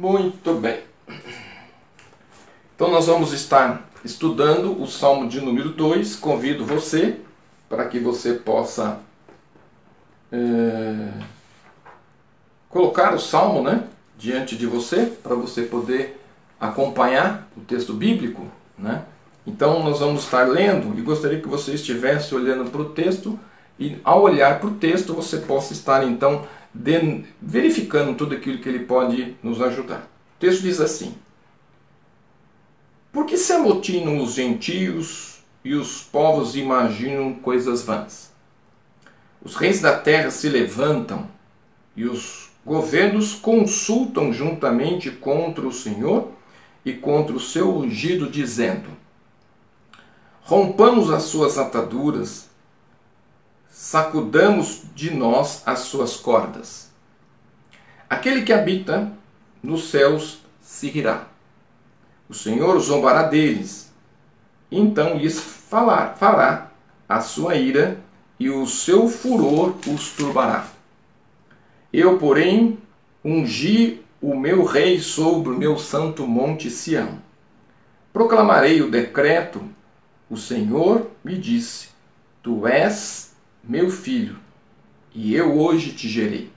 Muito bem. Então nós vamos estar estudando o Salmo de número 2. Convido você para que você possa é, colocar o Salmo né, diante de você, para você poder acompanhar o texto bíblico. Né? Então nós vamos estar lendo e gostaria que você estivesse olhando para o texto e ao olhar para o texto você possa estar então de, verificando tudo aquilo que ele pode nos ajudar. O texto diz assim: Por que se amotinam os gentios e os povos imaginam coisas vãs? Os reis da terra se levantam e os governos consultam juntamente contra o Senhor e contra o seu ungido, dizendo: Rompamos as suas ataduras sacudamos de nós as suas cordas. Aquele que habita nos céus seguirá. O Senhor zombará deles, então lhes falar, fará a sua ira e o seu furor os turbará. Eu, porém, ungi o meu rei sobre o meu santo monte Sião. Proclamarei o decreto, o Senhor me disse: Tu és meu filho, e eu hoje te gerei.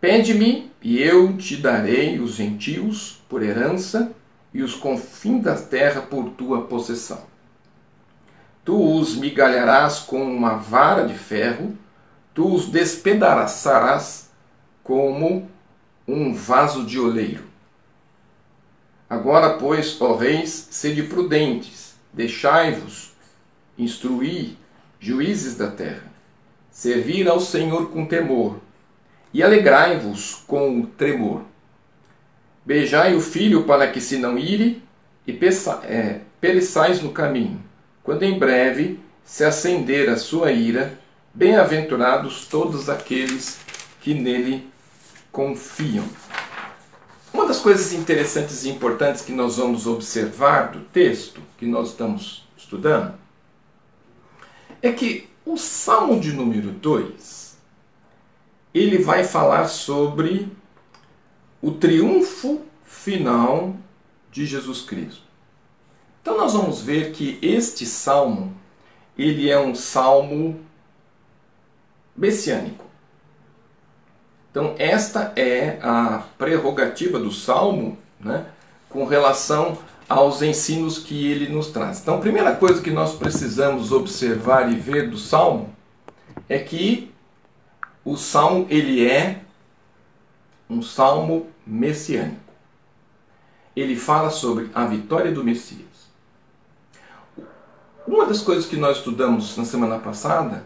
Pede-me, e eu te darei os gentios por herança e os confins da terra por tua possessão. Tu os migalharás com uma vara de ferro, tu os despedaçarás como um vaso de oleiro. Agora, pois, ó reis, sede prudentes, deixai-vos instruir juízes da terra, servir ao Senhor com temor, e alegrai-vos com o tremor. Beijai o filho para que se não ire, e é, pereçais no caminho, quando em breve se acender a sua ira, bem-aventurados todos aqueles que nele confiam. Uma das coisas interessantes e importantes que nós vamos observar do texto que nós estamos estudando é que o Salmo de número 2 ele vai falar sobre o triunfo final de Jesus Cristo. Então nós vamos ver que este salmo ele é um salmo messiânico. Então esta é a prerrogativa do salmo, né, com relação aos ensinos que ele nos traz. Então, a primeira coisa que nós precisamos observar e ver do Salmo é que o Salmo ele é um salmo messiânico. Ele fala sobre a vitória do Messias. Uma das coisas que nós estudamos na semana passada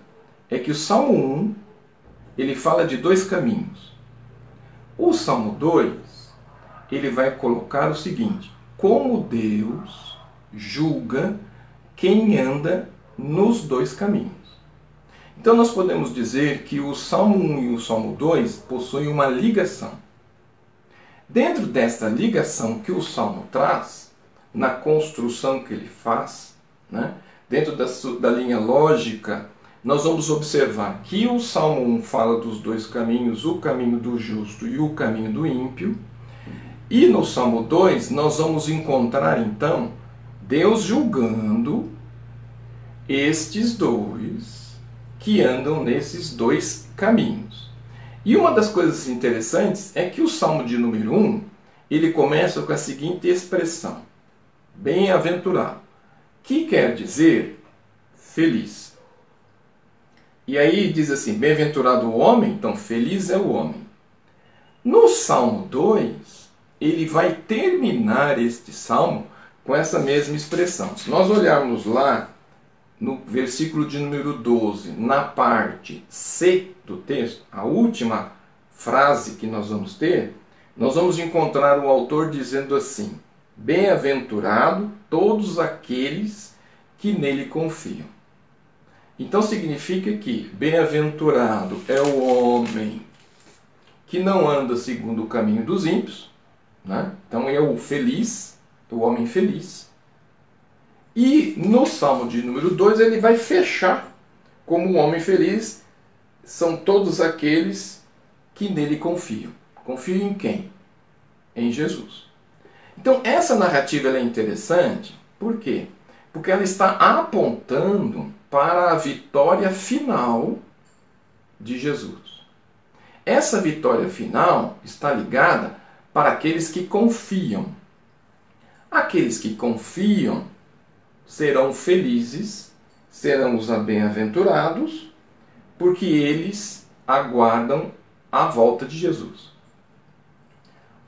é que o Salmo 1 ele fala de dois caminhos. O Salmo 2 ele vai colocar o seguinte: como Deus julga quem anda nos dois caminhos. Então nós podemos dizer que o Salmo 1 e o Salmo 2 possuem uma ligação. Dentro desta ligação que o Salmo traz, na construção que ele faz, né, dentro da, da linha lógica, nós vamos observar que o Salmo 1 fala dos dois caminhos, o caminho do justo e o caminho do ímpio. E no Salmo 2, nós vamos encontrar então Deus julgando estes dois que andam nesses dois caminhos. E uma das coisas interessantes é que o Salmo de número 1, ele começa com a seguinte expressão: bem-aventurado, que quer dizer feliz. E aí diz assim: bem-aventurado o homem, então feliz é o homem. No Salmo 2, ele vai terminar este salmo com essa mesma expressão. Se nós olharmos lá no versículo de número 12, na parte C do texto, a última frase que nós vamos ter, nós vamos encontrar o autor dizendo assim: Bem-aventurado todos aqueles que nele confiam. Então significa que bem-aventurado é o homem que não anda segundo o caminho dos ímpios, né? Então é o feliz, o homem feliz. E no Salmo de número 2 ele vai fechar como o homem feliz são todos aqueles que nele confiam. Confiam em quem? em Jesus. Então, essa narrativa é interessante, por quê? Porque ela está apontando para a vitória final de Jesus. Essa vitória final está ligada para aqueles que confiam. Aqueles que confiam serão felizes, serão os bem-aventurados, porque eles aguardam a volta de Jesus.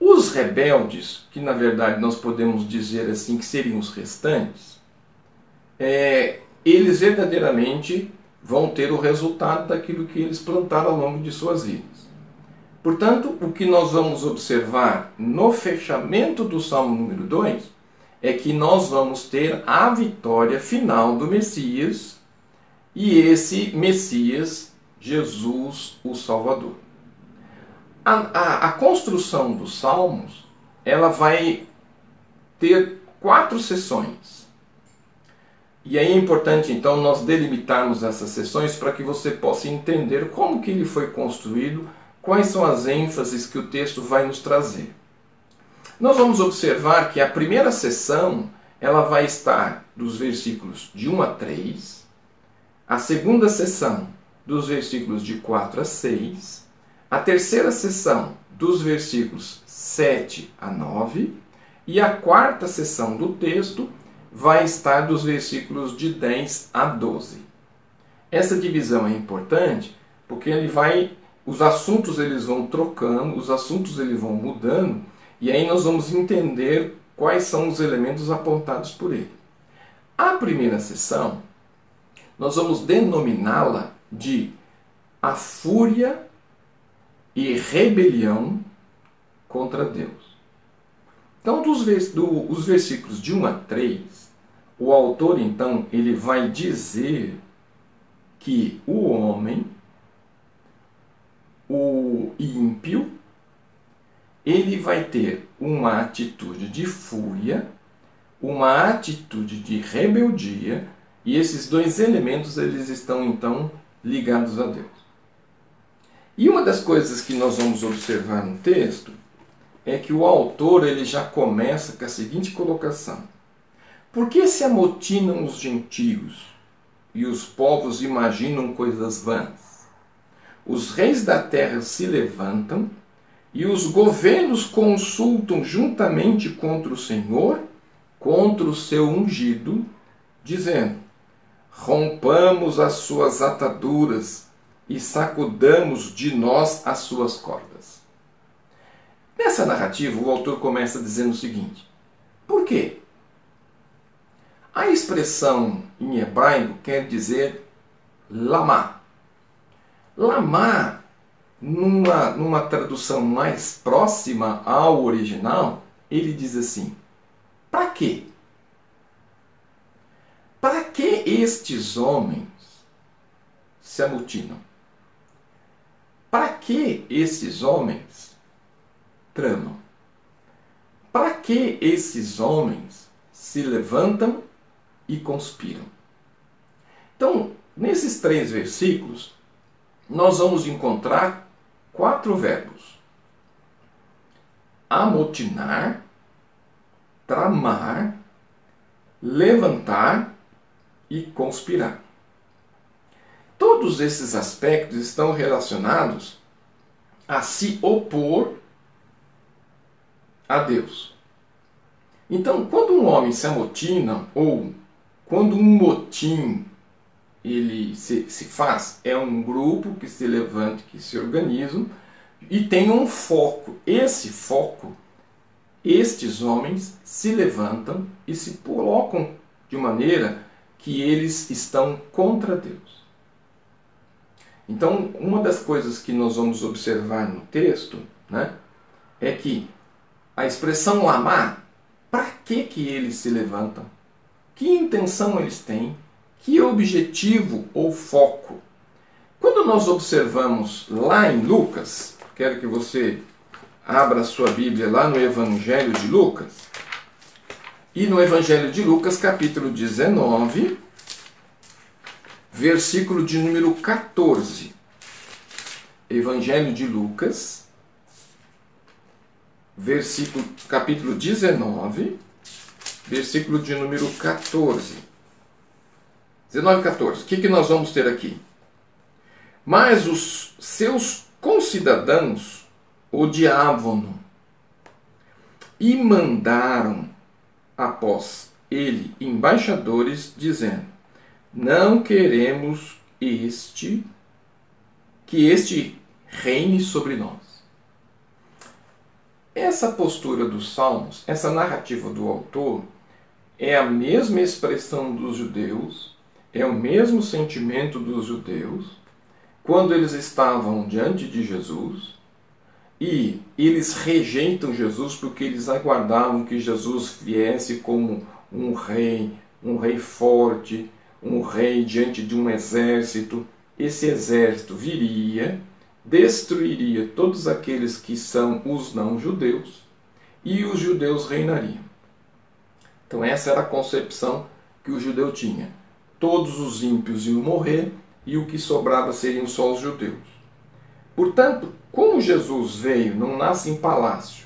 Os rebeldes, que na verdade nós podemos dizer assim que seriam os restantes, é, eles verdadeiramente vão ter o resultado daquilo que eles plantaram ao longo de suas vidas. Portanto, o que nós vamos observar no fechamento do Salmo número 2 é que nós vamos ter a vitória final do Messias e esse Messias, Jesus, o Salvador. A, a, a construção dos Salmos ela vai ter quatro sessões. E aí é importante então nós delimitarmos essas sessões para que você possa entender como que ele foi construído, quais são as ênfases que o texto vai nos trazer. Nós vamos observar que a primeira sessão ela vai estar dos versículos de 1 a 3, a segunda sessão dos versículos de 4 a 6, a terceira sessão dos versículos 7 a 9 e a quarta sessão do texto vai estar dos versículos de 10 a 12. Essa divisão é importante porque ele vai os assuntos eles vão trocando, os assuntos eles vão mudando e aí nós vamos entender quais são os elementos apontados por ele. A primeira sessão, nós vamos denominá-la de a fúria e rebelião contra Deus. Então, dos do, os versículos de 1 a 3, o autor então ele vai dizer que o homem, o ímpio, ele vai ter uma atitude de fúria, uma atitude de rebeldia, e esses dois elementos eles estão então ligados a Deus. E uma das coisas que nós vamos observar no texto é que o autor ele já começa com a seguinte colocação: Por que se amotinam os gentios e os povos imaginam coisas vãs? Os reis da terra se levantam e os governos consultam juntamente contra o Senhor, contra o seu ungido, dizendo: Rompamos as suas ataduras e sacudamos de nós as suas cordas. Nessa narrativa, o autor começa dizendo o seguinte: Por quê? A expressão em hebraico quer dizer lama. Lama numa, numa tradução mais próxima ao original, ele diz assim: para quê? Para que estes homens se amutinam? Para que esses homens tramam? Para que esses homens se levantam e conspiram? Então, nesses três versículos, nós vamos encontrar quatro verbos: amotinar, tramar, levantar e conspirar. Todos esses aspectos estão relacionados a se opor a Deus. Então, quando um homem se amotina, ou quando um motim ele se, se faz é um grupo que se levanta, que se organiza e tem um foco. Esse foco, estes homens se levantam e se colocam de maneira que eles estão contra Deus. Então, uma das coisas que nós vamos observar no texto né, é que a expressão lamar, para que, que eles se levantam? Que intenção eles têm? Que objetivo ou foco? Quando nós observamos lá em Lucas, quero que você abra a sua Bíblia lá no Evangelho de Lucas, e no Evangelho de Lucas, capítulo 19, versículo de número 14. Evangelho de Lucas, versículo, capítulo 19, versículo de número 14. 19 e 14. O que, que nós vamos ter aqui? Mas os seus concidadãos odiavam-no e mandaram após ele embaixadores, dizendo: Não queremos este que este reine sobre nós. Essa postura dos Salmos, essa narrativa do autor, é a mesma expressão dos judeus, é o mesmo sentimento dos judeus quando eles estavam diante de Jesus e eles rejeitam Jesus porque eles aguardavam que Jesus viesse como um rei, um rei forte, um rei diante de um exército. Esse exército viria, destruiria todos aqueles que são os não-judeus e os judeus reinariam. Então, essa era a concepção que o judeu tinha. Todos os ímpios iam morrer e o que sobrava seriam só os judeus. Portanto, como Jesus veio, não nasce em palácio,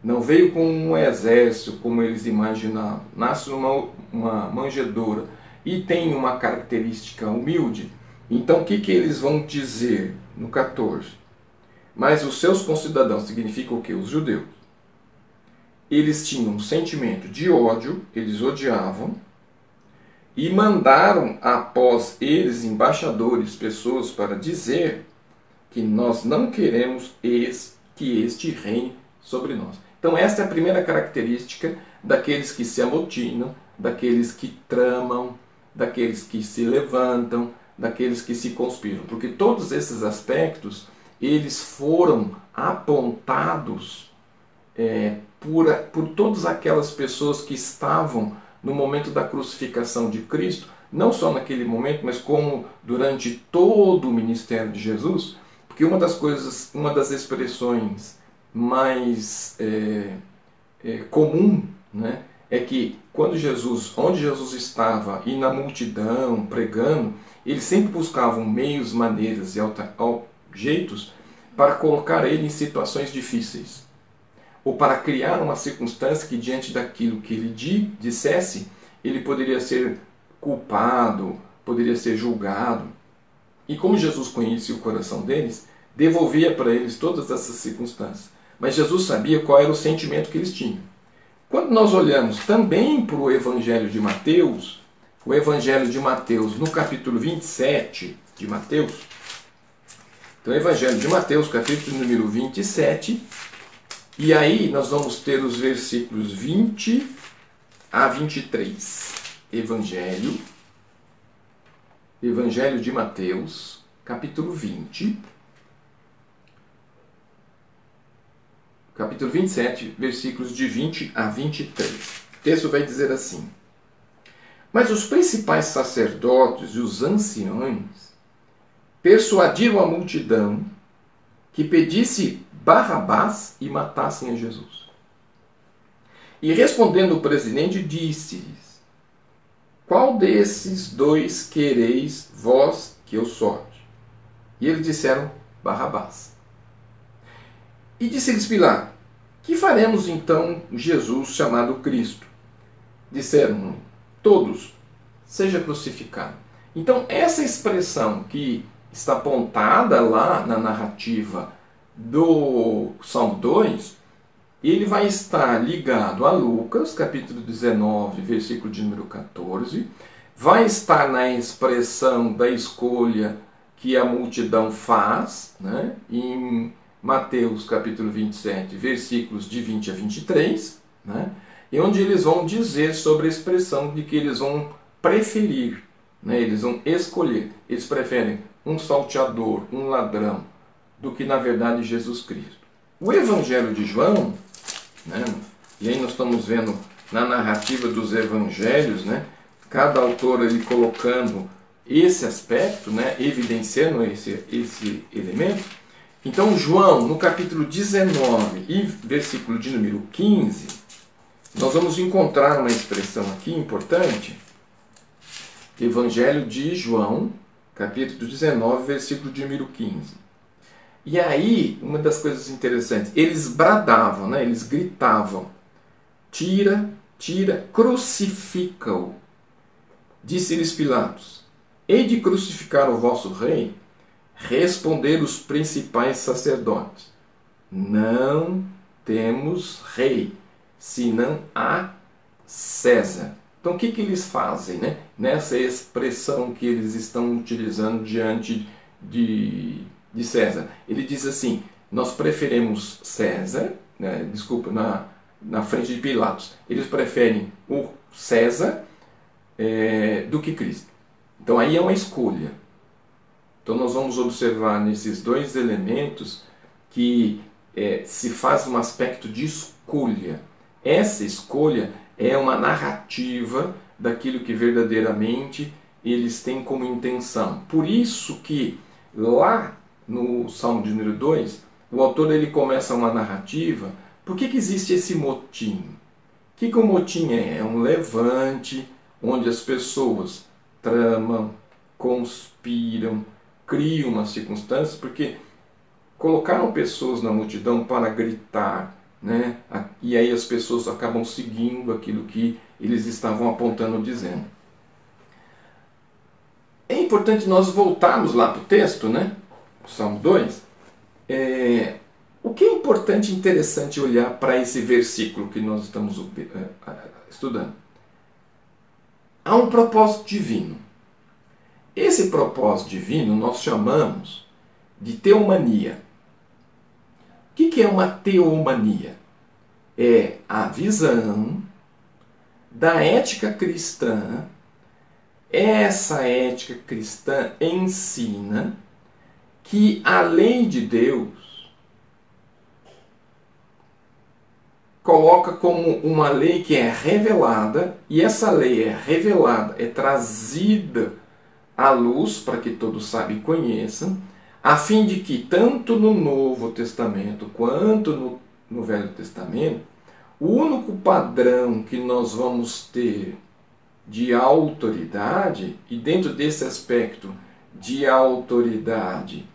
não veio com um exército como eles imaginavam, nasce numa uma manjedoura e tem uma característica humilde, então o que, que eles vão dizer no 14? Mas os seus concidadãos significa o que? Os judeus. Eles tinham um sentimento de ódio, eles odiavam, e mandaram após eles embaixadores, pessoas para dizer que nós não queremos que este reine sobre nós. Então, esta é a primeira característica daqueles que se amotinam, daqueles que tramam, daqueles que se levantam, daqueles que se conspiram. Porque todos esses aspectos, eles foram apontados é, por, por todas aquelas pessoas que estavam no momento da crucificação de Cristo, não só naquele momento, mas como durante todo o ministério de Jesus, porque uma das coisas, uma das expressões mais é, é, comum, né, é que quando Jesus, onde Jesus estava e na multidão pregando, eles sempre buscavam meios, maneiras e jeitos para colocar ele em situações difíceis, ou para criar uma circunstância que diante daquilo que ele dissesse, ele poderia ser culpado, poderia ser julgado. E como Jesus conhecia o coração deles, devolvia para eles todas essas circunstâncias. Mas Jesus sabia qual era o sentimento que eles tinham. Quando nós olhamos também para o Evangelho de Mateus, o Evangelho de Mateus, no capítulo 27 de Mateus, então Evangelho de Mateus, capítulo número 27, e aí nós vamos ter os versículos 20 a 23. Evangelho Evangelho de Mateus, capítulo 20. Capítulo 27, versículos de 20 a 23. O texto vai dizer assim: Mas os principais sacerdotes e os anciões persuadiram a multidão que pedisse Barrabás e matassem a Jesus. E respondendo o presidente, disse-lhes: qual desses dois quereis vós que eu solte? E eles disseram, Barrabás. E disse-lhes Pilato, que faremos então Jesus chamado Cristo? Disseram, todos, seja crucificado. Então, essa expressão que está apontada lá na narrativa do Salmo 2 ele vai estar ligado a Lucas, capítulo 19, versículo de número 14, vai estar na expressão da escolha que a multidão faz, né, em Mateus capítulo 27, versículos de 20 a 23, né, e onde eles vão dizer sobre a expressão de que eles vão preferir, né, eles vão escolher, eles preferem um salteador, um ladrão, do que na verdade Jesus Cristo. O Evangelho de João né? E aí nós estamos vendo na narrativa dos evangelhos, né? cada autor ali colocando esse aspecto, né? evidenciando esse, esse elemento. Então, João, no capítulo 19 e versículo de número 15, nós vamos encontrar uma expressão aqui importante. Evangelho de João, capítulo 19, versículo de número 15. E aí, uma das coisas interessantes, eles bradavam, né? eles gritavam: tira, tira, crucifica-o. Disse-lhes Pilatos: Hei de crucificar o vosso rei? Responder os principais sacerdotes: Não temos rei, senão a César. Então o que, que eles fazem né? nessa expressão que eles estão utilizando diante de, de César? Ele diz assim: nós preferimos César, né? desculpa, na, na frente de Pilatos, eles preferem o César é, do que Cristo. Então aí é uma escolha. Então nós vamos observar nesses dois elementos que é, se faz um aspecto de escolha. Essa escolha é uma narrativa daquilo que verdadeiramente eles têm como intenção. Por isso que lá no Salmo de número 2, o autor ele começa uma narrativa. Por que, que existe esse motim? O que, que o motim é? É um levante onde as pessoas tramam, conspiram, criam uma circunstância, porque colocaram pessoas na multidão para gritar, né? E aí as pessoas acabam seguindo aquilo que eles estavam apontando, dizendo. É importante nós voltarmos lá para o texto, né? O Salmo 2. É, o que é importante e interessante olhar para esse versículo que nós estamos é, estudando? Há um propósito divino. Esse propósito divino nós chamamos de teomania. O que é uma teomania? É a visão da ética cristã. Essa ética cristã ensina que a lei de Deus coloca como uma lei que é revelada, e essa lei é revelada, é trazida à luz para que todos sabem e conheçam a fim de que, tanto no Novo Testamento quanto no, no Velho Testamento, o único padrão que nós vamos ter de autoridade, e dentro desse aspecto de autoridade,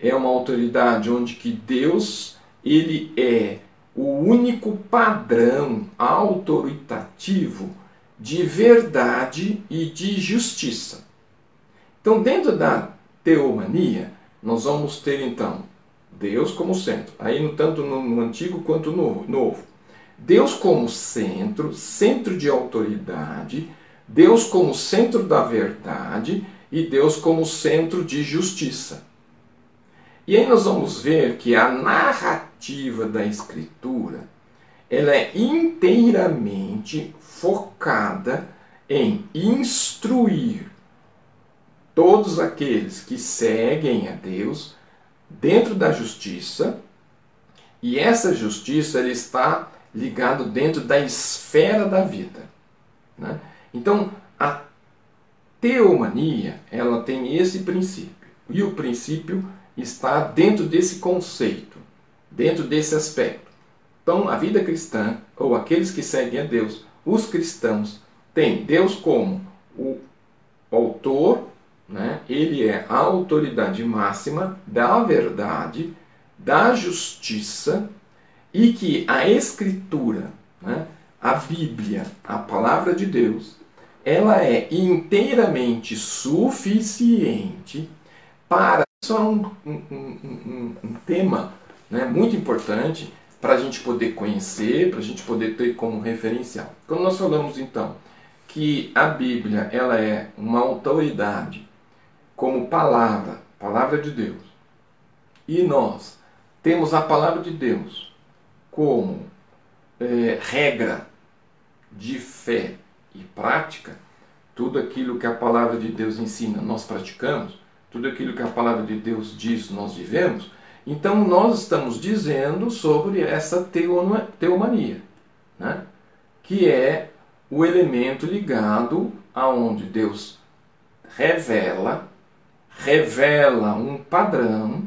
é uma autoridade onde que Deus ele é o único padrão autoritativo de verdade e de justiça. Então, dentro da teomania, nós vamos ter então Deus como centro, aí tanto no, no Antigo quanto no Novo. Deus como centro, centro de autoridade, Deus como centro da verdade e Deus como centro de justiça. E aí nós vamos ver que a narrativa da Escritura ela é inteiramente focada em instruir todos aqueles que seguem a Deus dentro da justiça, e essa justiça ele está ligado dentro da esfera da vida. Né? Então, a teomania ela tem esse princípio, e o princípio está dentro desse conceito, dentro desse aspecto. Então, a vida cristã, ou aqueles que seguem a Deus, os cristãos, têm Deus como o autor né? ele é a autoridade máxima da verdade, da justiça e que a Escritura, né? a Bíblia, a palavra de Deus, ela é inteiramente suficiente para. Isso é um, um, um, um tema né, muito importante para a gente poder conhecer, para a gente poder ter como referencial. Quando nós falamos então que a Bíblia ela é uma autoridade como palavra, palavra de Deus, e nós temos a palavra de Deus como é, regra de fé e prática, tudo aquilo que a palavra de Deus ensina, nós praticamos, tudo aquilo que a palavra de Deus diz, nós vivemos, então nós estamos dizendo sobre essa teomania, né? que é o elemento ligado aonde Deus revela revela um padrão.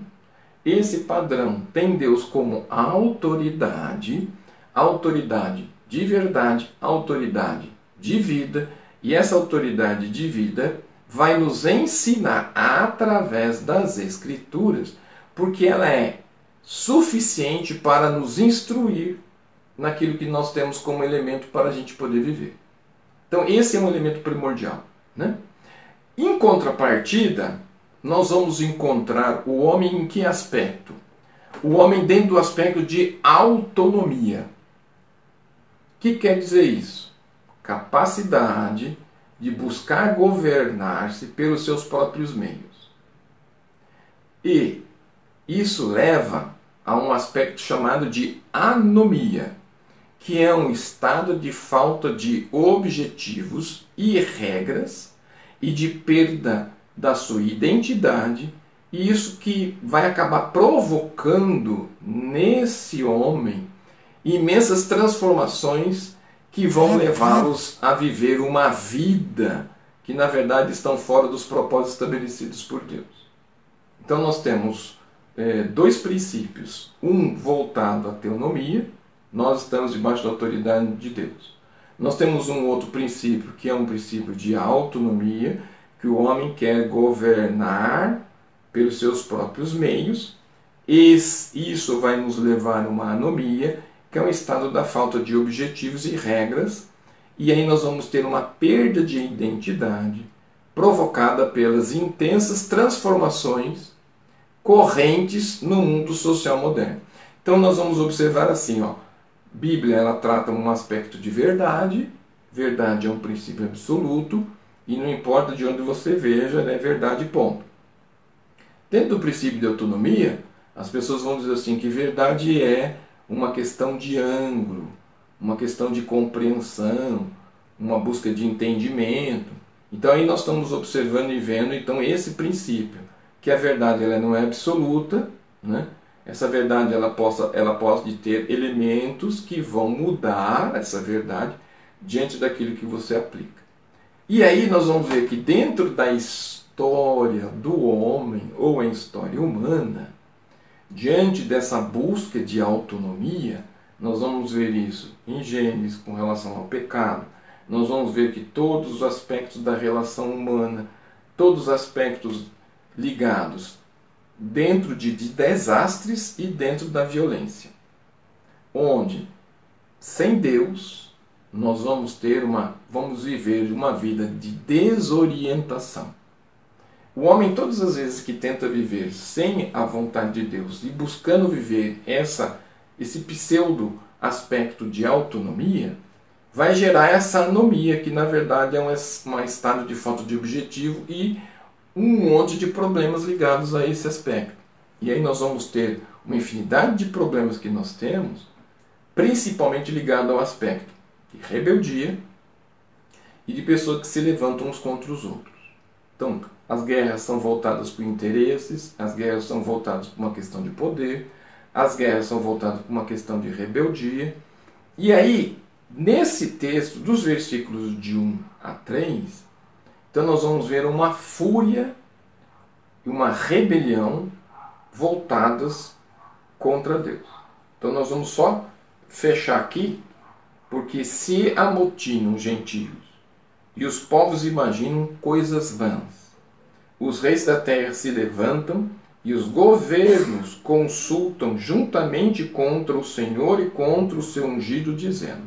Esse padrão tem Deus como autoridade, autoridade de verdade, autoridade de vida, e essa autoridade de vida vai nos ensinar através das Escrituras, porque ela é suficiente para nos instruir naquilo que nós temos como elemento para a gente poder viver. Então, esse é um elemento primordial. Né? Em contrapartida, nós vamos encontrar o homem em que aspecto? O homem dentro do aspecto de autonomia. O que quer dizer isso? Capacidade de buscar governar-se pelos seus próprios meios. E isso leva a um aspecto chamado de anomia, que é um estado de falta de objetivos e regras e de perda da sua identidade, e isso que vai acabar provocando nesse homem imensas transformações que vão levá-los a viver uma vida que na verdade estão fora dos propósitos estabelecidos por Deus. Então nós temos é, dois princípios. Um voltado à teonomia, nós estamos debaixo da autoridade de Deus. Nós temos um outro princípio, que é um princípio de autonomia, que o homem quer governar pelos seus próprios meios. E isso vai nos levar a uma anomia, que é um estado da falta de objetivos e regras. E aí nós vamos ter uma perda de identidade provocada pelas intensas transformações correntes no mundo social moderno. Então nós vamos observar assim, ó, Bíblia ela trata um aspecto de verdade, verdade é um princípio absoluto e não importa de onde você veja, é né, verdade ponto. Dentro do princípio de autonomia, as pessoas vão dizer assim que verdade é uma questão de ângulo, uma questão de compreensão, uma busca de entendimento. Então aí nós estamos observando e vendo então esse princípio que a verdade ela não é absoluta, né? Essa verdade ela possa ela pode ter elementos que vão mudar essa verdade diante daquilo que você aplica. E aí nós vamos ver que dentro da história do homem ou a história humana, diante dessa busca de autonomia, nós vamos ver isso em Gênesis com relação ao pecado. Nós vamos ver que todos os aspectos da relação humana, todos os aspectos ligados dentro de, de desastres e dentro da violência. Onde, sem Deus, nós vamos ter uma, vamos viver uma vida de desorientação. O homem, todas as vezes que tenta viver sem a vontade de Deus e buscando viver essa, esse pseudo aspecto de autonomia, vai gerar essa anomia, que na verdade é um, um estado de falta de objetivo e um monte de problemas ligados a esse aspecto. E aí nós vamos ter uma infinidade de problemas que nós temos, principalmente ligado ao aspecto de rebeldia e de pessoas que se levantam uns contra os outros. Então, as guerras são voltadas por interesses, as guerras são voltadas por uma questão de poder, as guerras são voltadas por uma questão de rebeldia. E aí, nesse texto, dos versículos de 1 a 3, então nós vamos ver uma fúria e uma rebelião voltadas contra Deus. Então nós vamos só fechar aqui, porque se amotinam gentios e os povos imaginam coisas vãs, os reis da terra se levantam e os governos consultam juntamente contra o Senhor e contra o seu ungido, dizendo: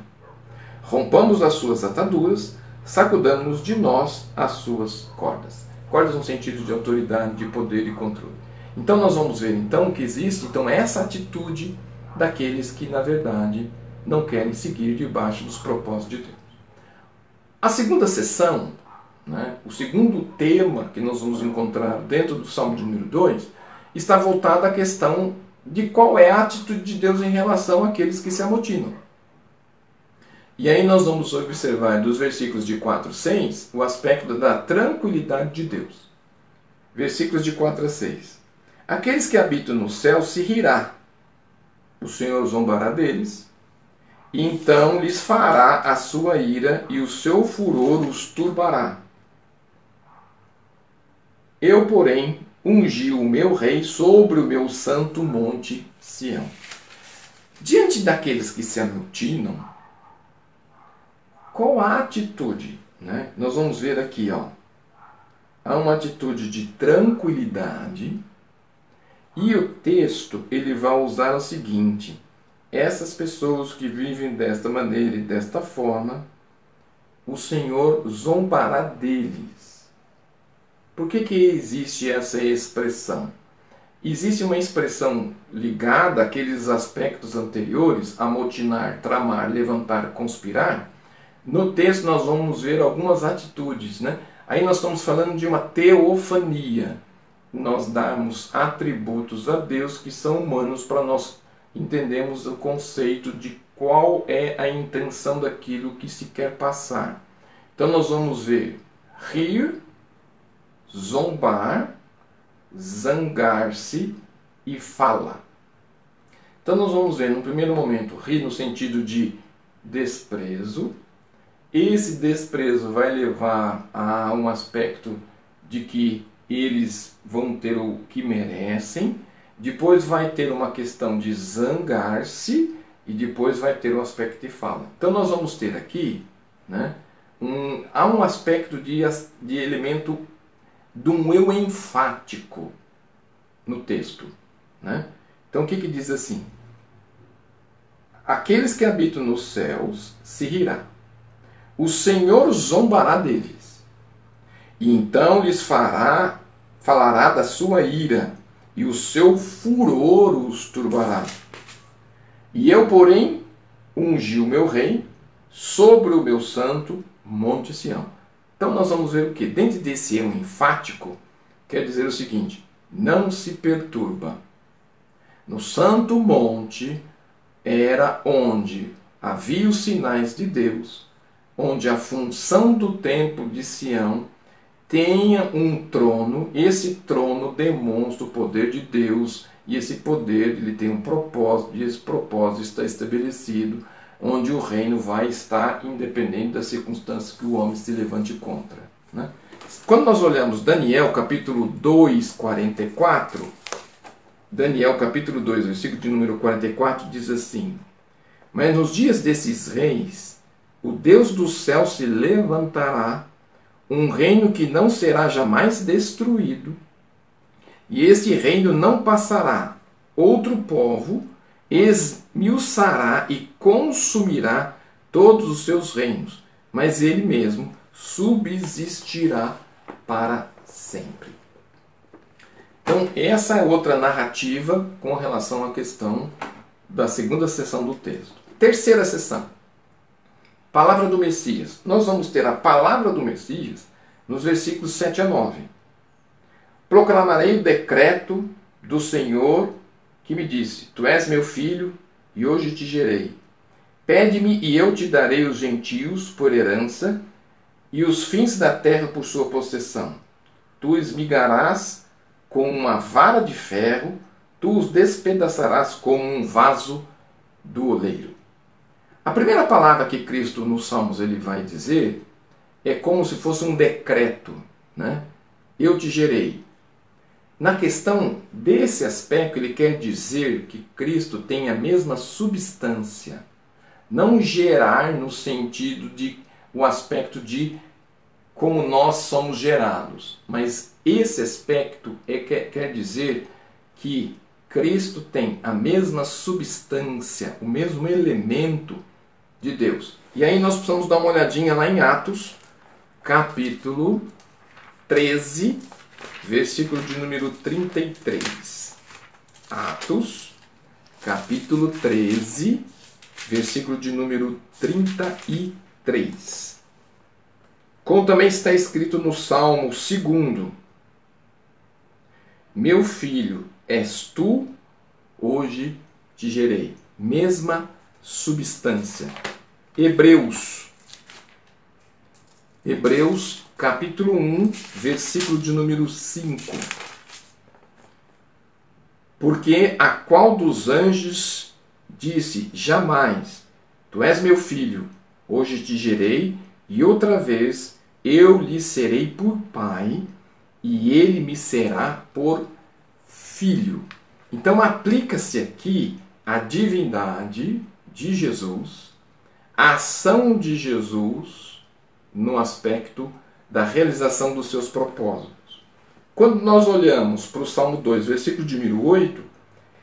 Rompamos as suas ataduras sacudamos de nós as suas cordas. Cordas no sentido de autoridade, de poder e controle. Então nós vamos ver então que existe então essa atitude daqueles que na verdade não querem seguir debaixo dos propósitos de Deus. A segunda sessão, né, o segundo tema que nós vamos encontrar dentro do Salmo de número 2, está voltado à questão de qual é a atitude de Deus em relação àqueles que se amotinam. E aí nós vamos observar dos versículos de 4 a 6 o aspecto da tranquilidade de Deus. Versículos de 4 a 6. Aqueles que habitam no céu se rirá. O Senhor zombará deles, e então lhes fará a sua ira e o seu furor os turbará. Eu, porém, ungi o meu rei sobre o meu santo monte Sião. Diante daqueles que se amutinam, qual a atitude? Né? Nós vamos ver aqui, ó. Há uma atitude de tranquilidade E o texto ele vai usar o seguinte: essas pessoas que vivem desta maneira e desta forma, o Senhor zombará deles. Por que, que existe essa expressão? Existe uma expressão ligada àqueles aspectos anteriores, amotinar, tramar, levantar, conspirar. No texto nós vamos ver algumas atitudes, né? Aí nós estamos falando de uma teofania. Nós damos atributos a Deus que são humanos para nós entendermos o conceito de qual é a intenção daquilo que se quer passar. Então nós vamos ver rir, zombar, zangar-se e fala. Então nós vamos ver no primeiro momento rir no sentido de desprezo. Esse desprezo vai levar a um aspecto de que eles vão ter o que merecem. Depois vai ter uma questão de zangar-se e depois vai ter o aspecto de fala. Então nós vamos ter aqui, né, um, há um aspecto de, de elemento de um eu enfático no texto. Né? Então o que, que diz assim? Aqueles que habitam nos céus se rirá. O Senhor zombará deles. E então lhes fará, falará da sua ira, e o seu furor os turbará. E eu, porém, ungi o meu rei sobre o meu santo monte Sião. Então nós vamos ver o que? Dentro desse eu enfático, quer dizer o seguinte: não se perturba. No santo monte era onde havia os sinais de Deus, onde a função do templo de Sião tenha um trono, esse trono demonstra o poder de Deus e esse poder ele tem um propósito, e esse propósito está estabelecido onde o reino vai estar independente das circunstâncias que o homem se levante contra. Né? Quando nós olhamos Daniel capítulo 2, 44, Daniel capítulo 2, versículo de número 44 diz assim: Mas nos dias desses reis, o Deus do céu se levantará, um reino que não será jamais destruído, e este reino não passará. Outro povo esmiuçará e consumirá todos os seus reinos, mas ele mesmo subsistirá para sempre. Então, essa é outra narrativa com relação à questão da segunda sessão do texto. Terceira sessão. Palavra do Messias. Nós vamos ter a palavra do Messias nos versículos 7 a 9. Proclamarei o decreto do Senhor que me disse: Tu és meu filho, e hoje te gerei. Pede-me, e eu te darei os gentios por herança, e os fins da terra por sua possessão. Tu esmigarás com uma vara de ferro, tu os despedaçarás como um vaso do oleiro. A primeira palavra que Cristo nos Salmos ele vai dizer é como se fosse um decreto, né? Eu te gerei. Na questão desse aspecto, ele quer dizer que Cristo tem a mesma substância. Não gerar no sentido de o aspecto de como nós somos gerados, mas esse aspecto é, quer, quer dizer que Cristo tem a mesma substância, o mesmo elemento de Deus. E aí nós precisamos dar uma olhadinha lá em Atos, capítulo 13, versículo de número 33. Atos, capítulo 13, versículo de número 33. Como também está escrito no Salmo 2: Meu filho, és tu, hoje te gerei. Mesma substância. Hebreus. Hebreus capítulo 1, versículo de número 5. Porque a qual dos anjos disse: Jamais, tu és meu filho, hoje te gerei, e outra vez eu lhe serei por pai, e ele me será por filho. Então aplica-se aqui a divindade de Jesus, a ação de Jesus no aspecto da realização dos seus propósitos. Quando nós olhamos para o Salmo 2, versículo de 1008,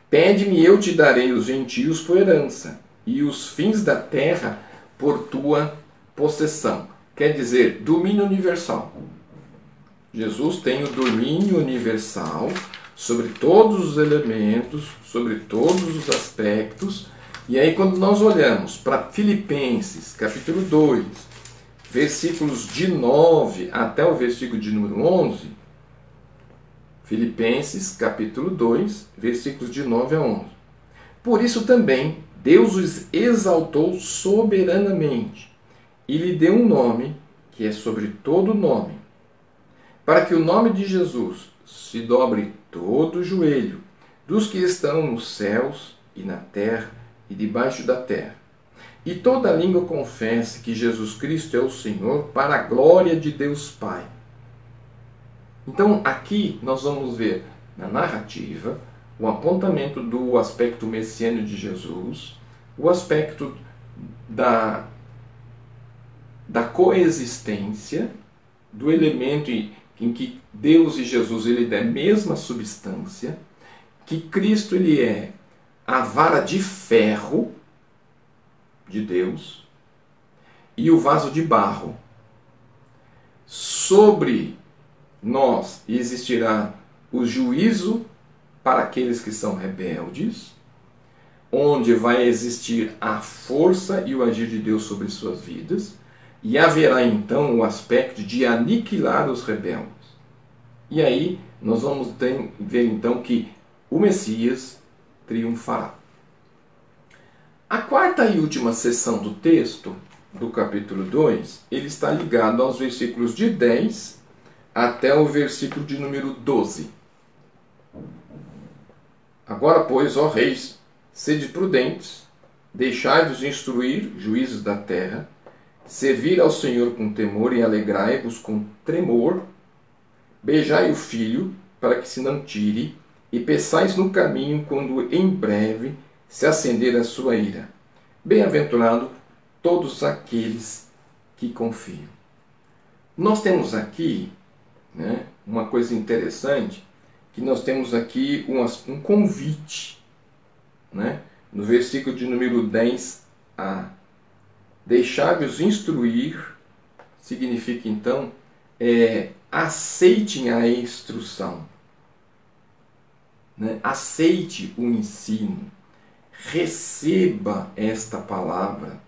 pede-me eu te darei os gentios por herança e os fins da terra por tua possessão. Quer dizer, domínio universal. Jesus tem o domínio universal sobre todos os elementos, sobre todos os aspectos. E aí, quando nós olhamos para Filipenses, capítulo 2, versículos de 9 até o versículo de número 11, Filipenses, capítulo 2, versículos de 9 a 11. Por isso também Deus os exaltou soberanamente e lhe deu um nome que é sobre todo nome, para que o nome de Jesus se dobre todo o joelho dos que estão nos céus e na terra e debaixo da terra, e toda língua confesse que Jesus Cristo é o Senhor para a glória de Deus Pai. Então, aqui nós vamos ver na narrativa o apontamento do aspecto messiânico de Jesus, o aspecto da, da coexistência, do elemento em que Deus e Jesus ele é da mesma substância, que Cristo ele é a vara de ferro de Deus e o vaso de barro. Sobre nós existirá o juízo para aqueles que são rebeldes, onde vai existir a força e o agir de Deus sobre suas vidas, e haverá então o aspecto de aniquilar os rebeldes. E aí nós vamos ter, ver então que o Messias triunfará. A quarta e última seção do texto, do capítulo 2, ele está ligado aos versículos de 10 até o versículo de número 12. Agora, pois, ó reis, sede prudentes, deixai-vos instruir, juízes da terra, servir ao Senhor com temor e alegrai-vos com tremor, beijai o filho, para que se não tire, e peçais no caminho quando em breve se acender a sua ira. Bem-aventurado todos aqueles que confiam. Nós temos aqui né, uma coisa interessante que nós temos aqui um, um convite, né? no versículo de número 10 a deixar-vos instruir, significa então, é, aceitem a instrução, né? aceite o ensino, receba esta palavra.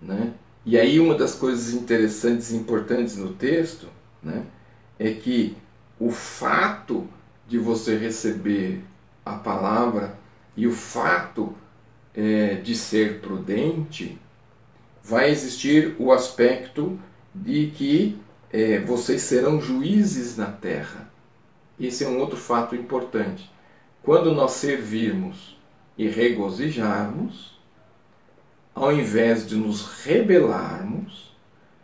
Né? E aí uma das coisas interessantes e importantes no texto né, é que o fato de você receber a palavra e o fato é, de ser prudente, vai existir o aspecto de que é, vocês serão juízes na terra. Esse é um outro fato importante. Quando nós servirmos e regozijarmos, ao invés de nos rebelarmos,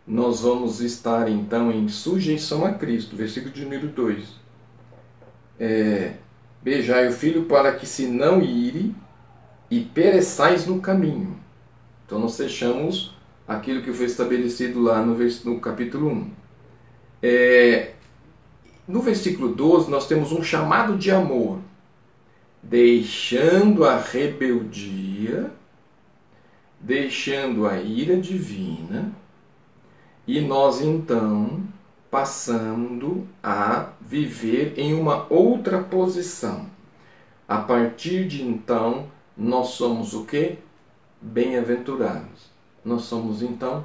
nós vamos estar então em sujeição a Cristo. Versículo de número 2. É, Beijai o filho para que se não ire e pereçais no caminho. Então nós fechamos aquilo que foi estabelecido lá no, no capítulo 1. É, no versículo 12 nós temos um chamado de amor. Deixando a rebeldia, deixando a ira divina, e nós então passando a viver em uma outra posição. A partir de então, nós somos o que? Bem-aventurados. Nós somos então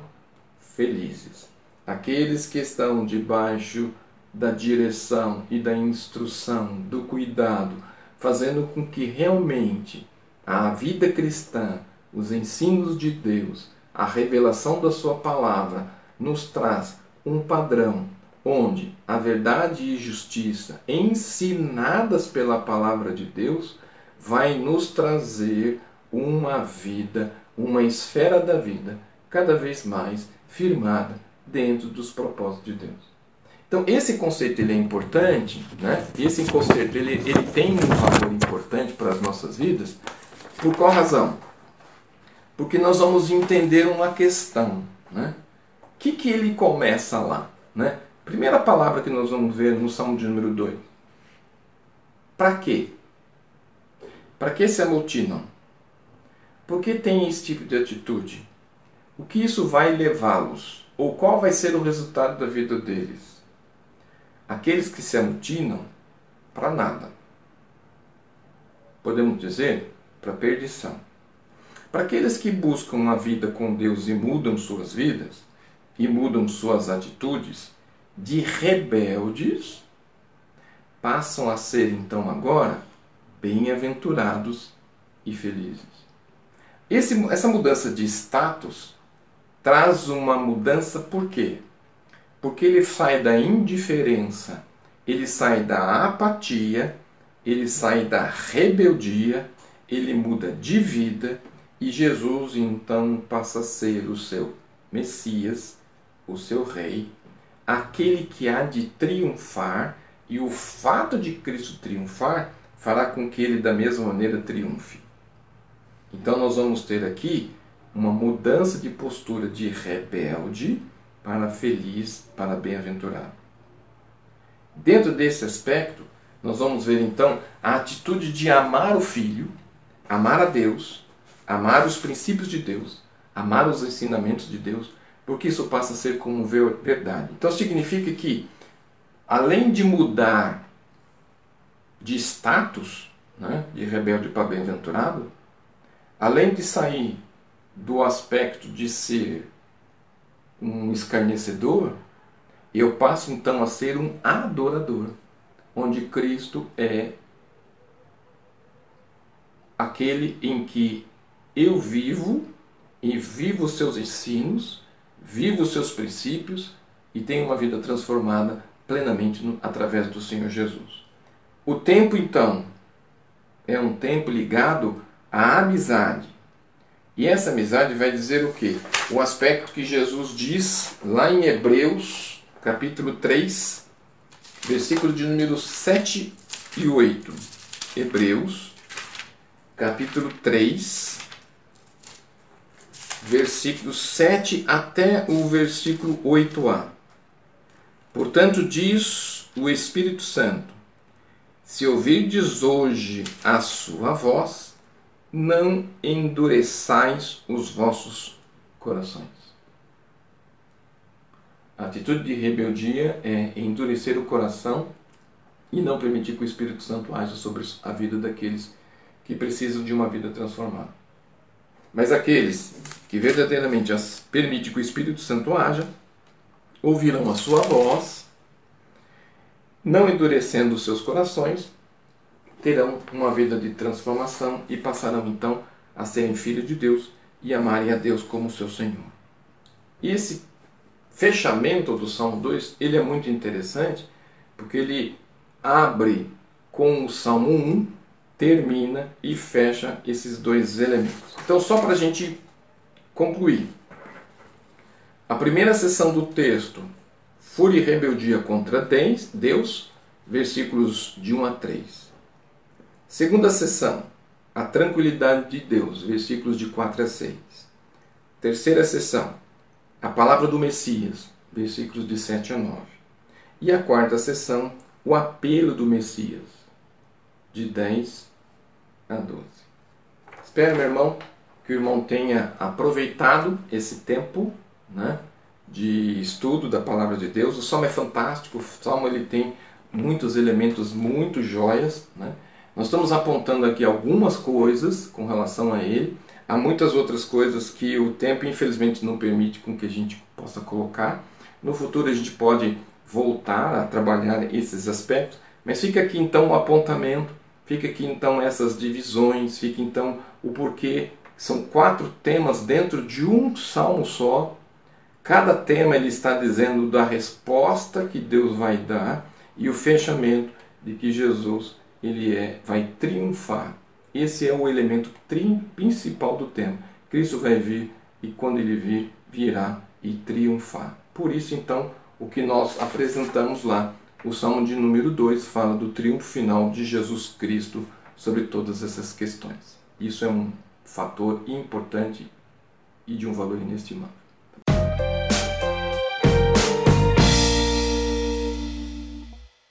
felizes. Aqueles que estão debaixo da direção e da instrução, do cuidado, fazendo com que realmente a vida cristã, os ensinos de Deus, a revelação da Sua palavra, nos traz um padrão onde a verdade e justiça ensinadas pela palavra de Deus vai nos trazer uma vida, uma esfera da vida cada vez mais firmada dentro dos propósitos de Deus. Então esse conceito ele é importante, né? Esse conceito ele, ele tem um valor importante para as nossas vidas. Por qual razão? Porque nós vamos entender uma questão, né? O que, que ele começa lá, né? Primeira palavra que nós vamos ver no Salmo de número 2. Para quê? Para que se amotinam? Por que tem esse tipo de atitude? O que isso vai levá-los? Ou qual vai ser o resultado da vida deles? Aqueles que se amotinam, para nada. Podemos dizer, para perdição. Para aqueles que buscam uma vida com Deus e mudam suas vidas, e mudam suas atitudes, de rebeldes, passam a ser então agora bem-aventurados e felizes. Esse, essa mudança de status traz uma mudança por quê? Porque ele sai da indiferença, ele sai da apatia, ele sai da rebeldia, ele muda de vida e Jesus então passa a ser o seu Messias, o seu Rei, aquele que há de triunfar, e o fato de Cristo triunfar fará com que ele da mesma maneira triunfe. Então nós vamos ter aqui uma mudança de postura de rebelde para feliz, para bem-aventurado. Dentro desse aspecto, nós vamos ver então a atitude de amar o filho, amar a Deus, amar os princípios de Deus, amar os ensinamentos de Deus, porque isso passa a ser como verdade. Então significa que, além de mudar de status, né, de rebelde para bem-aventurado, além de sair do aspecto de ser um escarnecedor, eu passo então a ser um adorador, onde Cristo é aquele em que eu vivo e vivo os seus ensinos, vivo os seus princípios e tenho uma vida transformada plenamente no, através do Senhor Jesus. O tempo então é um tempo ligado à amizade, e essa amizade vai dizer o quê? O aspecto que Jesus diz lá em Hebreus, capítulo 3, versículo de número 7 e 8. Hebreus, capítulo 3, versículo 7 até o versículo 8a. Portanto, diz o Espírito Santo: Se ouvirdes hoje a sua voz, não endureçais os vossos corações. A atitude de rebeldia é endurecer o coração e não permitir que o Espírito Santo haja sobre a vida daqueles que precisam de uma vida transformada. Mas aqueles que verdadeiramente permitem que o Espírito Santo haja, ouvirão a sua voz, não endurecendo os seus corações, terão uma vida de transformação e passarão então a serem filhos de Deus e amarem a Deus como seu Senhor. E esse fechamento do Salmo 2, ele é muito interessante, porque ele abre com o Salmo 1, termina e fecha esses dois elementos. Então, só para a gente concluir. A primeira sessão do texto, fúria e rebeldia contra Deus, versículos de 1 a 3. Segunda sessão, a tranquilidade de Deus, versículos de 4 a 6. Terceira sessão, a palavra do Messias, versículos de 7 a 9. E a quarta sessão, o apelo do Messias, de 10 a 12. Espero, meu irmão, que o irmão tenha aproveitado esse tempo né, de estudo da palavra de Deus. O Salmo é fantástico, o Salmo ele tem muitos elementos, muito joias, né? Nós estamos apontando aqui algumas coisas com relação a ele, há muitas outras coisas que o tempo infelizmente não permite com que a gente possa colocar. No futuro a gente pode voltar a trabalhar esses aspectos, mas fica aqui então o apontamento, fica aqui então essas divisões, fica então o porquê. São quatro temas dentro de um salmo só. Cada tema ele está dizendo da resposta que Deus vai dar e o fechamento de que Jesus ele é, vai triunfar. Esse é o elemento principal do tema. Cristo vai vir e quando ele vir, virá e triunfar. Por isso, então, o que nós apresentamos lá, o Salmo de número 2 fala do triunfo final de Jesus Cristo sobre todas essas questões. Isso é um fator importante e de um valor inestimável.